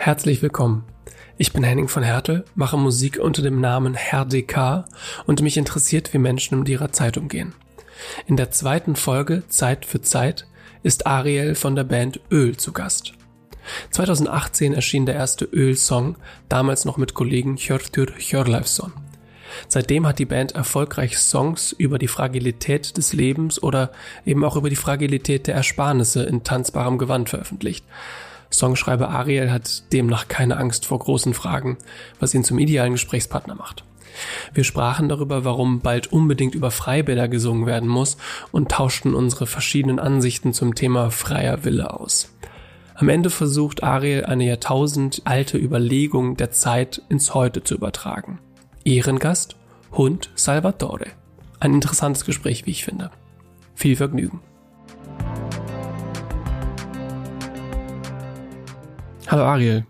Herzlich willkommen. Ich bin Henning von Hertel, mache Musik unter dem Namen Herr DK und mich interessiert, wie Menschen mit ihrer Zeit umgehen. In der zweiten Folge Zeit für Zeit ist Ariel von der Band Öl zu Gast. 2018 erschien der erste Öl-Song, damals noch mit Kollegen Hjörtur Hjörleifsson. Seitdem hat die Band erfolgreich Songs über die Fragilität des Lebens oder eben auch über die Fragilität der Ersparnisse in tanzbarem Gewand veröffentlicht. Songschreiber Ariel hat demnach keine Angst vor großen Fragen, was ihn zum idealen Gesprächspartner macht. Wir sprachen darüber, warum bald unbedingt über Freibäder gesungen werden muss und tauschten unsere verschiedenen Ansichten zum Thema freier Wille aus. Am Ende versucht Ariel eine Jahrtausend alte Überlegung der Zeit ins Heute zu übertragen. Ehrengast Hund Salvatore. Ein interessantes Gespräch, wie ich finde. Viel Vergnügen. Hallo Ariel.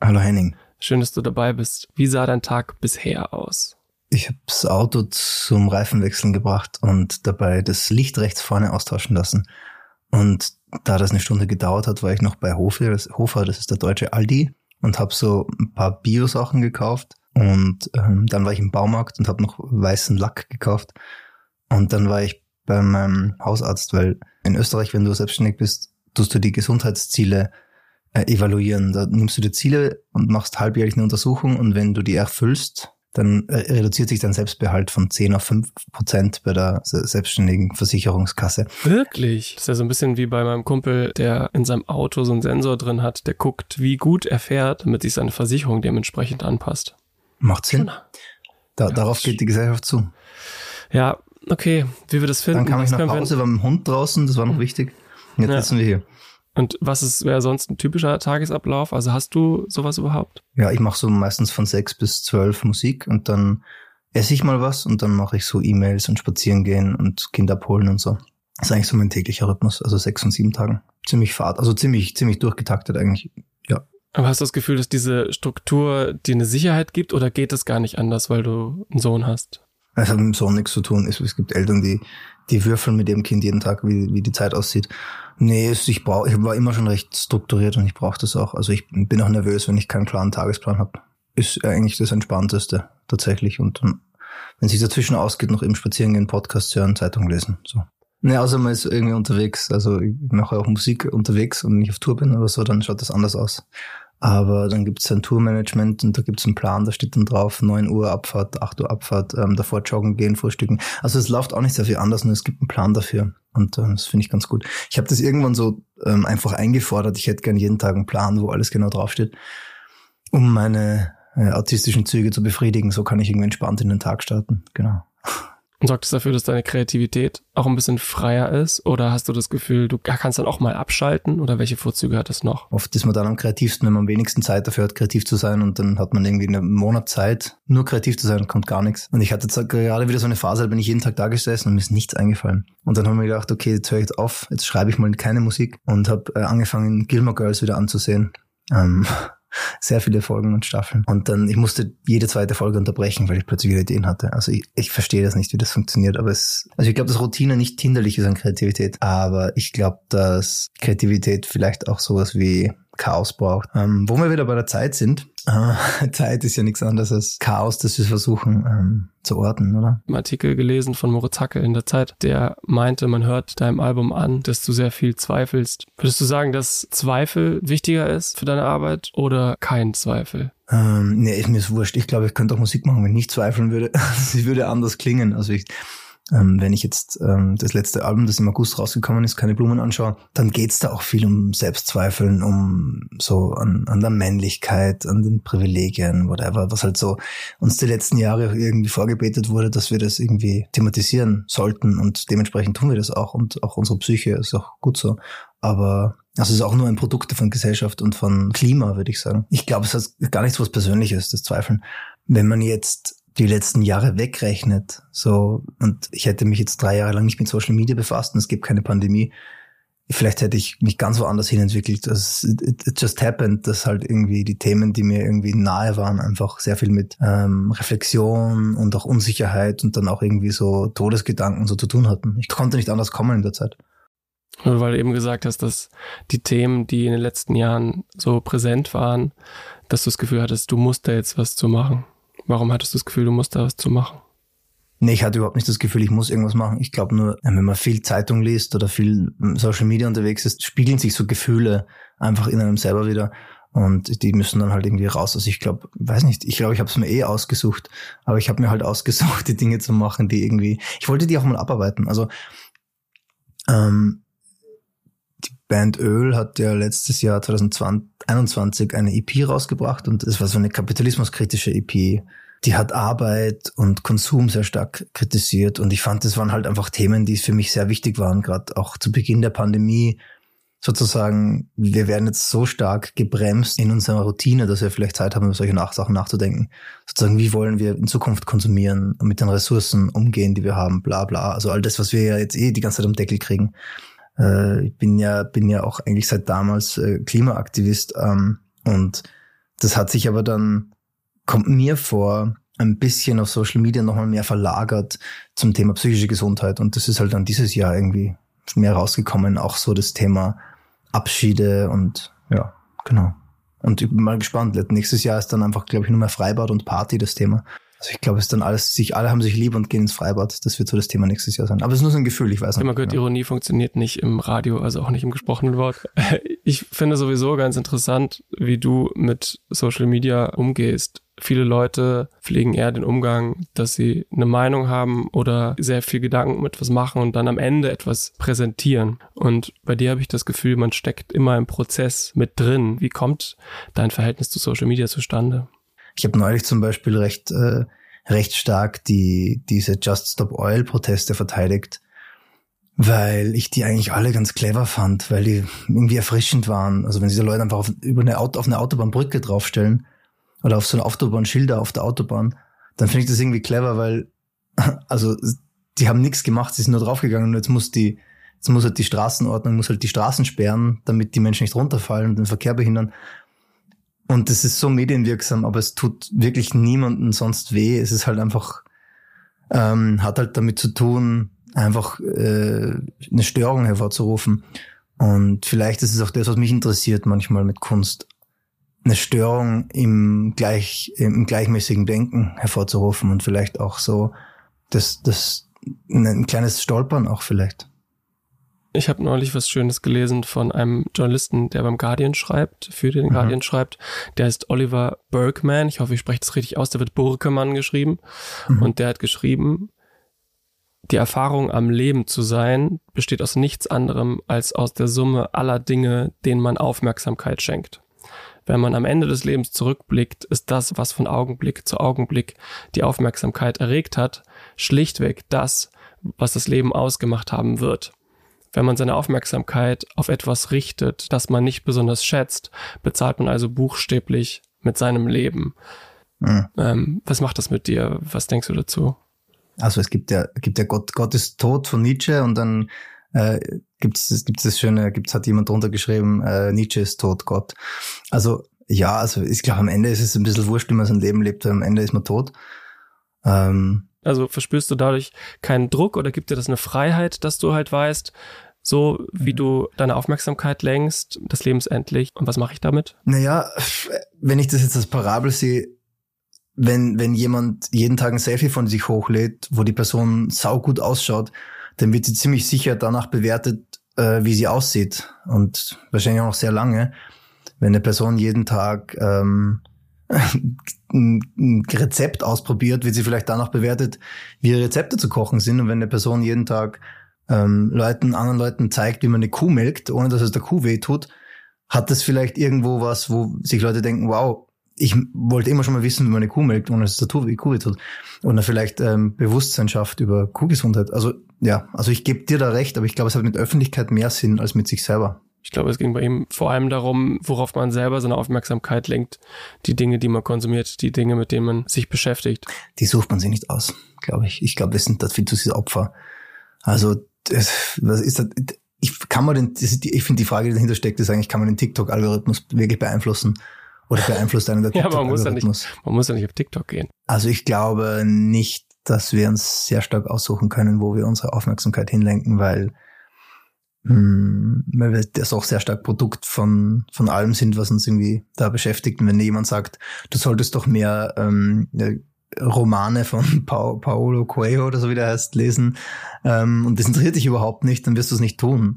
Hallo Henning. Schön, dass du dabei bist. Wie sah dein Tag bisher aus? Ich habe das Auto zum Reifenwechseln gebracht und dabei das Licht rechts vorne austauschen lassen. Und da das eine Stunde gedauert hat, war ich noch bei Hofer, das, Hofer, das ist der deutsche Aldi, und habe so ein paar Bio-Sachen gekauft. Und ähm, dann war ich im Baumarkt und habe noch weißen Lack gekauft. Und dann war ich bei meinem Hausarzt, weil in Österreich, wenn du selbstständig bist, tust du die Gesundheitsziele äh, evaluieren. Da nimmst du die Ziele und machst halbjährlich eine Untersuchung und wenn du die erfüllst, dann äh, reduziert sich dein Selbstbehalt von 10 auf 5 Prozent bei der selbstständigen Versicherungskasse. Wirklich? Das ist ja so ein bisschen wie bei meinem Kumpel, der in seinem Auto so einen Sensor drin hat, der guckt, wie gut er fährt, damit sich seine Versicherung dementsprechend anpasst. Macht Sinn. Da, ja, darauf geht die Gesellschaft zu. Ja, okay, wie wir das finden. Dann kam ich nach Hause, war mit dem Hund draußen, das war noch hm. wichtig. Jetzt ja. sitzen wir hier. Und was ist, wäre sonst ein typischer Tagesablauf? Also hast du sowas überhaupt? Ja, ich mache so meistens von sechs bis zwölf Musik und dann esse ich mal was und dann mache ich so E-Mails und spazieren gehen und Kinder abholen und so. Das ist eigentlich so mein täglicher Rhythmus, also sechs und sieben Tagen. Ziemlich fad, also ziemlich, ziemlich durchgetaktet eigentlich, ja. Aber hast du das Gefühl, dass diese Struktur dir eine Sicherheit gibt oder geht das gar nicht anders, weil du einen Sohn hast? Es hat mit dem Sohn nichts zu tun. Es, es gibt Eltern, die, die würfeln mit ihrem Kind jeden Tag, wie, wie die Zeit aussieht. Nee, ich brauch, ich war immer schon recht strukturiert und ich brauche das auch. Also ich bin auch nervös, wenn ich keinen klaren Tagesplan habe. Ist eigentlich das Entspannteste tatsächlich. Und wenn sich dazwischen ausgeht, noch eben spazieren gehen, Podcast hören, Zeitung lesen. So. Nee, außer man ist irgendwie unterwegs. Also ich mache auch Musik unterwegs und wenn ich auf Tour bin oder so, dann schaut das anders aus. Aber dann gibt es ein Tourmanagement und da gibt es einen Plan, da steht dann drauf 9 Uhr Abfahrt, 8 Uhr Abfahrt, ähm, davor joggen gehen, frühstücken. Also es läuft auch nicht sehr viel anders, nur es gibt einen Plan dafür. Und äh, das finde ich ganz gut. Ich habe das irgendwann so ähm, einfach eingefordert. Ich hätte gern jeden Tag einen Plan, wo alles genau draufsteht, um meine äh, autistischen Züge zu befriedigen. So kann ich irgendwie entspannt in den Tag starten. Genau. Und sorgt es dafür, dass deine Kreativität auch ein bisschen freier ist? Oder hast du das Gefühl, du kannst dann auch mal abschalten? Oder welche Vorzüge hat das noch? Oft ist man dann am kreativsten, wenn man am wenigsten Zeit dafür hat, kreativ zu sein. Und dann hat man irgendwie einen Monat Zeit, nur kreativ zu sein, kommt gar nichts. Und ich hatte jetzt gerade wieder so eine Phase, da bin ich jeden Tag da gesessen und mir ist nichts eingefallen. Und dann haben wir gedacht, okay, jetzt höre ich auf, jetzt schreibe ich mal keine Musik und habe äh, angefangen, Gilmore Girls wieder anzusehen. Ähm, sehr viele Folgen und Staffeln. Und dann, ich musste jede zweite Folge unterbrechen, weil ich plötzlich wieder Ideen hatte. Also ich, ich verstehe das nicht, wie das funktioniert, aber es, also ich glaube, dass Routine nicht hinderlich ist an Kreativität, aber ich glaube, dass Kreativität vielleicht auch sowas wie Chaos braucht. Ähm, wo wir wieder bei der Zeit sind, äh, Zeit ist ja nichts anderes als Chaos, das wir versuchen ähm, zu orten, oder? Ein Artikel gelesen von Moritz Hacke in der Zeit, der meinte, man hört deinem Album an, dass du sehr viel zweifelst. Würdest du sagen, dass Zweifel wichtiger ist für deine Arbeit oder kein Zweifel? Ähm, nee, ist mir wurscht. Ich glaube, ich könnte auch Musik machen, wenn ich nicht zweifeln würde. Sie würde anders klingen. Also ich ähm, wenn ich jetzt ähm, das letzte Album, das im August rausgekommen ist, keine Blumen anschaue, dann geht's da auch viel um Selbstzweifeln, um so an, an der Männlichkeit, an den Privilegien, whatever, was halt so uns die letzten Jahre irgendwie vorgebetet wurde, dass wir das irgendwie thematisieren sollten und dementsprechend tun wir das auch und auch unsere Psyche ist auch gut so. Aber das ist auch nur ein Produkt von Gesellschaft und von Klima, würde ich sagen. Ich glaube, es hat gar nichts was Persönliches, das Zweifeln. Wenn man jetzt die letzten Jahre wegrechnet, so, und ich hätte mich jetzt drei Jahre lang nicht mit Social Media befasst und es gibt keine Pandemie, vielleicht hätte ich mich ganz woanders hin entwickelt. Das, it, it just happened, dass halt irgendwie die Themen, die mir irgendwie nahe waren, einfach sehr viel mit ähm, Reflexion und auch Unsicherheit und dann auch irgendwie so Todesgedanken so zu tun hatten. Ich konnte nicht anders kommen in der Zeit. Weil du eben gesagt hast, dass die Themen, die in den letzten Jahren so präsent waren, dass du das Gefühl hattest, du musst da jetzt was zu machen. Warum hattest du das Gefühl, du musst da was zu machen? Nee, ich hatte überhaupt nicht das Gefühl, ich muss irgendwas machen. Ich glaube nur, wenn man viel Zeitung liest oder viel Social Media unterwegs ist, spiegeln sich so Gefühle einfach in einem selber wieder. Und die müssen dann halt irgendwie raus. Also ich glaube, weiß nicht, ich glaube, ich habe es mir eh ausgesucht, aber ich habe mir halt ausgesucht, die Dinge zu machen, die irgendwie. Ich wollte die auch mal abarbeiten. Also ähm, Band Öl hat ja letztes Jahr 2021 eine EP rausgebracht und es war so eine kapitalismuskritische EP. Die hat Arbeit und Konsum sehr stark kritisiert und ich fand, das waren halt einfach Themen, die für mich sehr wichtig waren, gerade auch zu Beginn der Pandemie sozusagen, wir werden jetzt so stark gebremst in unserer Routine, dass wir vielleicht Zeit haben, über solche Sachen nachzudenken. Sozusagen, wie wollen wir in Zukunft konsumieren und mit den Ressourcen umgehen, die wir haben, bla bla. Also all das, was wir ja jetzt eh die ganze Zeit am Deckel kriegen. Äh, ich bin ja, bin ja auch eigentlich seit damals äh, Klimaaktivist ähm, und das hat sich aber dann, kommt mir vor, ein bisschen auf Social Media nochmal mehr verlagert zum Thema psychische Gesundheit. Und das ist halt dann dieses Jahr irgendwie mehr rausgekommen, auch so das Thema Abschiede und ja, genau. Und ich bin mal gespannt. Nächstes Jahr ist dann einfach, glaube ich, nur mehr Freibad und Party das Thema. Also ich glaube, es ist dann alles, sich, alle haben sich lieb und gehen ins Freibad. Das wird so das Thema nächstes Jahr sein. Aber es ist nur so ein Gefühl, ich weiß nicht. Immer gehört, ja. Ironie funktioniert nicht im Radio, also auch nicht im gesprochenen Wort. Ich finde sowieso ganz interessant, wie du mit Social Media umgehst. Viele Leute pflegen eher den Umgang, dass sie eine Meinung haben oder sehr viel Gedanken mit was machen und dann am Ende etwas präsentieren. Und bei dir habe ich das Gefühl, man steckt immer im Prozess mit drin. Wie kommt dein Verhältnis zu Social Media zustande? Ich habe neulich zum Beispiel recht, äh, recht stark die, diese Just Stop Oil Proteste verteidigt, weil ich die eigentlich alle ganz clever fand, weil die irgendwie erfrischend waren. Also wenn diese Leute einfach auf, über eine Auto, auf eine Autobahnbrücke draufstellen oder auf so eine Autobahnschilder auf der Autobahn, dann finde ich das irgendwie clever, weil also die haben nichts gemacht, sie sind nur draufgegangen und jetzt muss die Jetzt muss halt die Straßenordnung, muss halt die Straßen sperren, damit die Menschen nicht runterfallen und den Verkehr behindern. Und das ist so medienwirksam, aber es tut wirklich niemanden sonst weh. Es ist halt einfach, ähm, hat halt damit zu tun, einfach äh, eine Störung hervorzurufen. Und vielleicht ist es auch das, was mich interessiert manchmal mit Kunst. Eine Störung im, gleich, im gleichmäßigen Denken hervorzurufen und vielleicht auch so das, das ein kleines Stolpern auch vielleicht. Ich habe neulich was Schönes gelesen von einem Journalisten, der beim Guardian schreibt, für den mhm. Guardian schreibt. Der heißt Oliver Bergman. Ich hoffe, ich spreche das richtig aus. Der wird Burkemann geschrieben. Mhm. Und der hat geschrieben, die Erfahrung am Leben zu sein besteht aus nichts anderem als aus der Summe aller Dinge, denen man Aufmerksamkeit schenkt. Wenn man am Ende des Lebens zurückblickt, ist das, was von Augenblick zu Augenblick die Aufmerksamkeit erregt hat, schlichtweg das, was das Leben ausgemacht haben wird. Wenn man seine Aufmerksamkeit auf etwas richtet, das man nicht besonders schätzt, bezahlt man also buchstäblich mit seinem Leben. Mhm. Ähm, was macht das mit dir? Was denkst du dazu? Also es gibt ja, gibt ja Gott, Gott ist tot von Nietzsche und dann äh, gibt es gibt's das schöne, gibt's hat jemand drunter geschrieben, äh, Nietzsche ist tot, Gott. Also ja, also ich glaube am Ende ist es ein bisschen wurscht, wie man sein Leben lebt, am Ende ist man tot. Ähm, also verspürst du dadurch keinen Druck oder gibt dir das eine Freiheit, dass du halt weißt, so wie du deine Aufmerksamkeit lenkst, das Leben ist endlich und was mache ich damit? Naja, wenn ich das jetzt als Parabel sehe, wenn, wenn jemand jeden Tag ein Selfie von sich hochlädt, wo die Person saugut ausschaut, dann wird sie ziemlich sicher danach bewertet, äh, wie sie aussieht und wahrscheinlich auch noch sehr lange. Wenn eine Person jeden Tag ähm, ein Rezept ausprobiert, wird sie vielleicht danach bewertet, wie Rezepte zu kochen sind. Und wenn eine Person jeden Tag ähm, Leuten, anderen Leuten zeigt, wie man eine Kuh melkt, ohne dass es der Kuh weh tut, hat das vielleicht irgendwo was, wo sich Leute denken, wow, ich wollte immer schon mal wissen, wie man eine Kuh melkt, ohne dass es der Kuh weh tut. Oder vielleicht ähm, Bewusstsein schafft über Kuhgesundheit. Also ja, also ich gebe dir da recht, aber ich glaube, es hat mit Öffentlichkeit mehr Sinn als mit sich selber. Ich glaube, es ging bei ihm vor allem darum, worauf man selber seine Aufmerksamkeit lenkt. Die Dinge, die man konsumiert, die Dinge, mit denen man sich beschäftigt. Die sucht man sich nicht aus, glaube ich. Ich glaube, wir sind da viel zu sehr Opfer. Also, was ist das? Ich kann man den, ich finde die Frage, die dahinter steckt, ist eigentlich, kann man den TikTok-Algorithmus wirklich beeinflussen? Oder beeinflusst einen der TikTok-Algorithmus? ja, man muss ja nicht, man muss ja nicht auf TikTok gehen. Also ich glaube nicht, dass wir uns sehr stark aussuchen können, wo wir unsere Aufmerksamkeit hinlenken, weil hm, weil wir das auch sehr stark Produkt von, von allem sind, was uns irgendwie da beschäftigt. Und wenn jemand sagt, du solltest doch mehr ähm, Romane von pa Paolo Coelho oder so wie der heißt lesen ähm, und das interessiert dich überhaupt nicht, dann wirst du es nicht tun.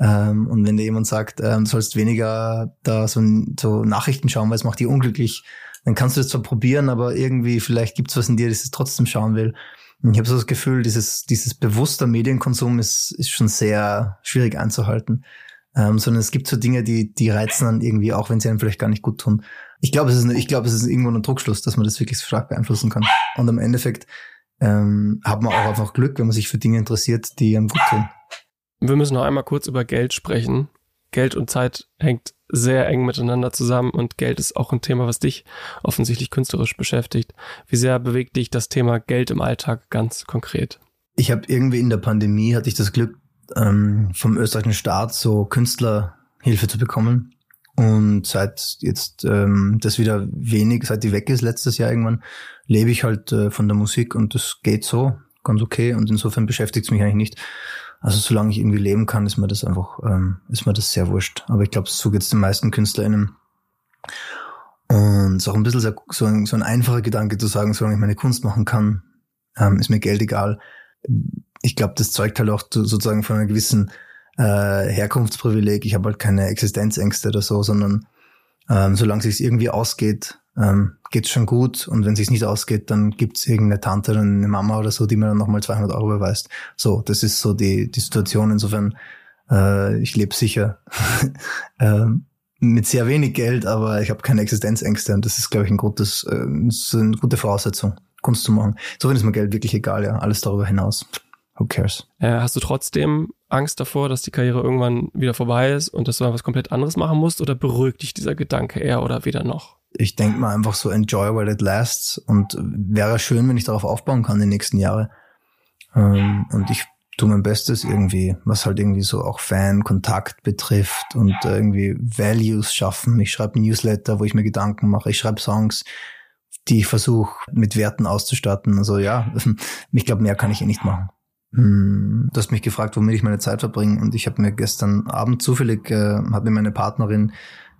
Ähm, und wenn dir jemand sagt, ähm, du sollst weniger da so, so Nachrichten schauen, weil es macht dich unglücklich, dann kannst du das zwar probieren, aber irgendwie vielleicht gibt's was in dir, das es trotzdem schauen will. Und ich habe so das Gefühl, dieses, dieses bewusster Medienkonsum ist, ist schon sehr schwierig einzuhalten. Ähm, sondern es gibt so Dinge, die, die reizen dann irgendwie, auch wenn sie einem vielleicht gar nicht gut tun. Ich glaube, es ist, ich glaube, es ist irgendwo ein Druckschluss, dass man das wirklich stark beeinflussen kann. Und am Endeffekt ähm, hat man auch einfach Glück, wenn man sich für Dinge interessiert, die einem gut tun. Wir müssen noch einmal kurz über Geld sprechen. Geld und Zeit hängt sehr eng miteinander zusammen und Geld ist auch ein Thema, was dich offensichtlich künstlerisch beschäftigt. Wie sehr bewegt dich das Thema Geld im Alltag ganz konkret? Ich habe irgendwie in der Pandemie hatte ich das Glück, ähm, vom österreichischen Staat so Künstlerhilfe zu bekommen. Und seit jetzt ähm, das wieder wenig, seit die weg ist, letztes Jahr irgendwann, lebe ich halt äh, von der Musik und das geht so, ganz okay. Und insofern beschäftigt es mich eigentlich nicht. Also solange ich irgendwie leben kann, ist mir das einfach, ähm, ist mir das sehr wurscht. Aber ich glaube, so geht's den meisten KünstlerInnen. Und es ist auch ein bisschen so ein, so ein einfacher Gedanke zu sagen, solange ich meine Kunst machen kann, ähm, ist mir Geld egal. Ich glaube, das zeugt halt auch sozusagen von einer gewissen äh, Herkunftsprivileg. Ich habe halt keine Existenzängste oder so, sondern ähm, solange es irgendwie ausgeht, ähm, geht's schon gut. Und wenn es nicht ausgeht, dann gibt's irgendeine Tante oder eine Mama oder so, die mir dann nochmal 200 Euro überweist. So, das ist so die, die Situation. Insofern, äh, ich lebe sicher ähm, mit sehr wenig Geld, aber ich habe keine Existenzängste und das ist, glaube ich, ein gutes, äh, eine gute Voraussetzung, Kunst zu machen. Insofern ist mir Geld wirklich egal, ja. Alles darüber hinaus. Who cares? Äh, hast du trotzdem Angst davor, dass die Karriere irgendwann wieder vorbei ist und dass du was komplett anderes machen musst oder beruhigt dich dieser Gedanke eher oder weder noch? Ich denke mal einfach so enjoy while it lasts und wäre schön, wenn ich darauf aufbauen kann die nächsten Jahre. Ähm, und ich tue mein Bestes irgendwie, was halt irgendwie so auch Fan-Kontakt betrifft und irgendwie Values schaffen. Ich schreibe Newsletter, wo ich mir Gedanken mache. Ich schreibe Songs, die ich versuche mit Werten auszustatten. Also ja, ich glaube, mehr kann ich eh nicht machen. Hm, du hast mich gefragt, womit ich meine Zeit verbringe und ich habe mir gestern Abend zufällig, äh, hat mir meine Partnerin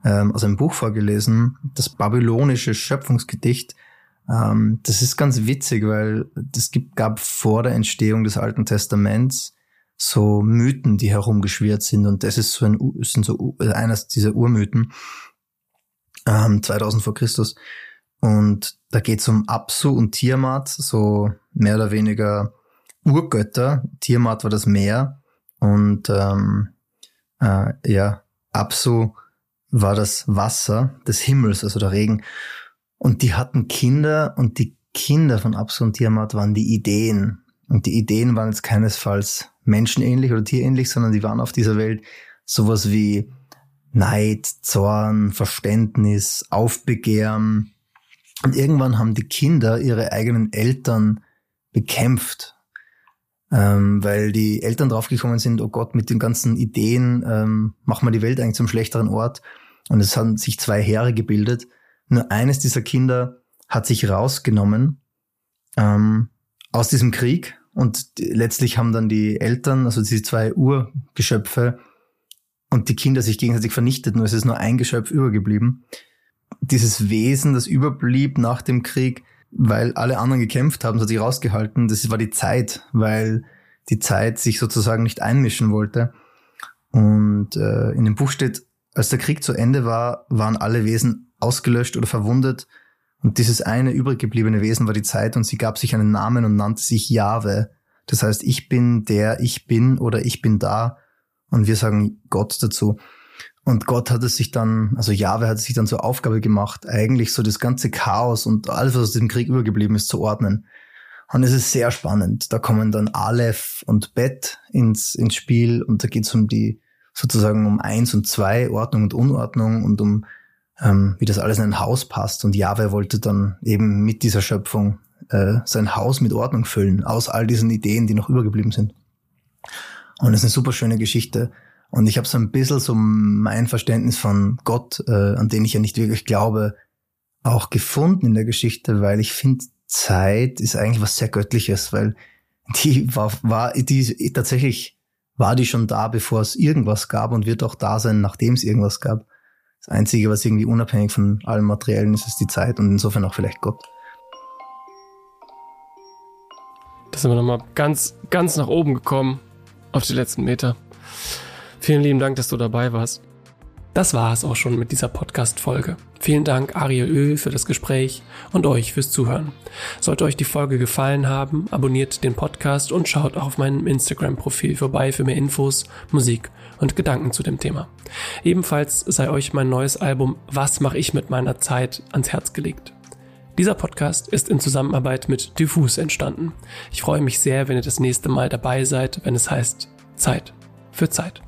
ähm, aus einem Buch vorgelesen, das babylonische Schöpfungsgedicht. Ähm, das ist ganz witzig, weil es gab vor der Entstehung des Alten Testaments so Mythen, die herumgeschwirrt sind und das ist so ein, sind so äh, eines dieser Urmythen, ähm, 2000 vor Christus. Und da geht es um Apsu und Tiamat, so mehr oder weniger Urgötter. Tiamat war das Meer und ähm, äh, ja, Apsu war das Wasser des Himmels, also der Regen. Und die hatten Kinder und die Kinder von Apsu und Tiamat waren die Ideen. Und die Ideen waren jetzt keinesfalls menschenähnlich oder tierähnlich, sondern die waren auf dieser Welt sowas wie Neid, Zorn, Verständnis, Aufbegehren. Und irgendwann haben die Kinder ihre eigenen Eltern bekämpft ähm, weil die Eltern draufgekommen sind, oh Gott, mit den ganzen Ideen ähm, machen wir die Welt eigentlich zum schlechteren Ort. Und es haben sich zwei Heere gebildet. Nur eines dieser Kinder hat sich rausgenommen ähm, aus diesem Krieg und letztlich haben dann die Eltern, also diese zwei Urgeschöpfe und die Kinder sich gegenseitig vernichtet, nur es ist nur ein Geschöpf übergeblieben. Dieses Wesen, das überblieb nach dem Krieg, weil alle anderen gekämpft haben, so hat sich rausgehalten. Das war die Zeit, weil die Zeit sich sozusagen nicht einmischen wollte. Und äh, in dem Buch steht, als der Krieg zu Ende war, waren alle Wesen ausgelöscht oder verwundet. Und dieses eine übrig gebliebene Wesen war die Zeit und sie gab sich einen Namen und nannte sich Jahwe. Das heißt, ich bin der, ich bin oder ich bin da. Und wir sagen Gott dazu. Und Gott hat es sich dann, also Jahwe hat es sich dann zur Aufgabe gemacht, eigentlich so das ganze Chaos und alles, was aus dem Krieg übergeblieben ist, zu ordnen. Und es ist sehr spannend. Da kommen dann Aleph und Bet ins, ins Spiel und da geht es um die, sozusagen um eins und zwei, Ordnung und Unordnung und um, ähm, wie das alles in ein Haus passt. Und Jahwe wollte dann eben mit dieser Schöpfung äh, sein Haus mit Ordnung füllen, aus all diesen Ideen, die noch übergeblieben sind. Und es ist eine super schöne Geschichte. Und ich habe so ein bisschen so mein Verständnis von Gott, äh, an den ich ja nicht wirklich glaube, auch gefunden in der Geschichte, weil ich finde, Zeit ist eigentlich was sehr Göttliches, weil die war, war die tatsächlich war die schon da, bevor es irgendwas gab und wird auch da sein, nachdem es irgendwas gab. Das Einzige, was irgendwie unabhängig von allem Materiellen ist, ist die Zeit und insofern auch vielleicht Gott. Da sind wir nochmal ganz, ganz nach oben gekommen auf die letzten Meter. Vielen lieben Dank, dass du dabei warst. Das war es auch schon mit dieser Podcast-Folge. Vielen Dank Ariel Ö für das Gespräch und euch fürs Zuhören. Sollte euch die Folge gefallen haben, abonniert den Podcast und schaut auf meinem Instagram-Profil vorbei für mehr Infos, Musik und Gedanken zu dem Thema. Ebenfalls sei euch mein neues Album Was mache ich mit meiner Zeit ans Herz gelegt. Dieser Podcast ist in Zusammenarbeit mit Diffus entstanden. Ich freue mich sehr, wenn ihr das nächste Mal dabei seid, wenn es heißt Zeit für Zeit.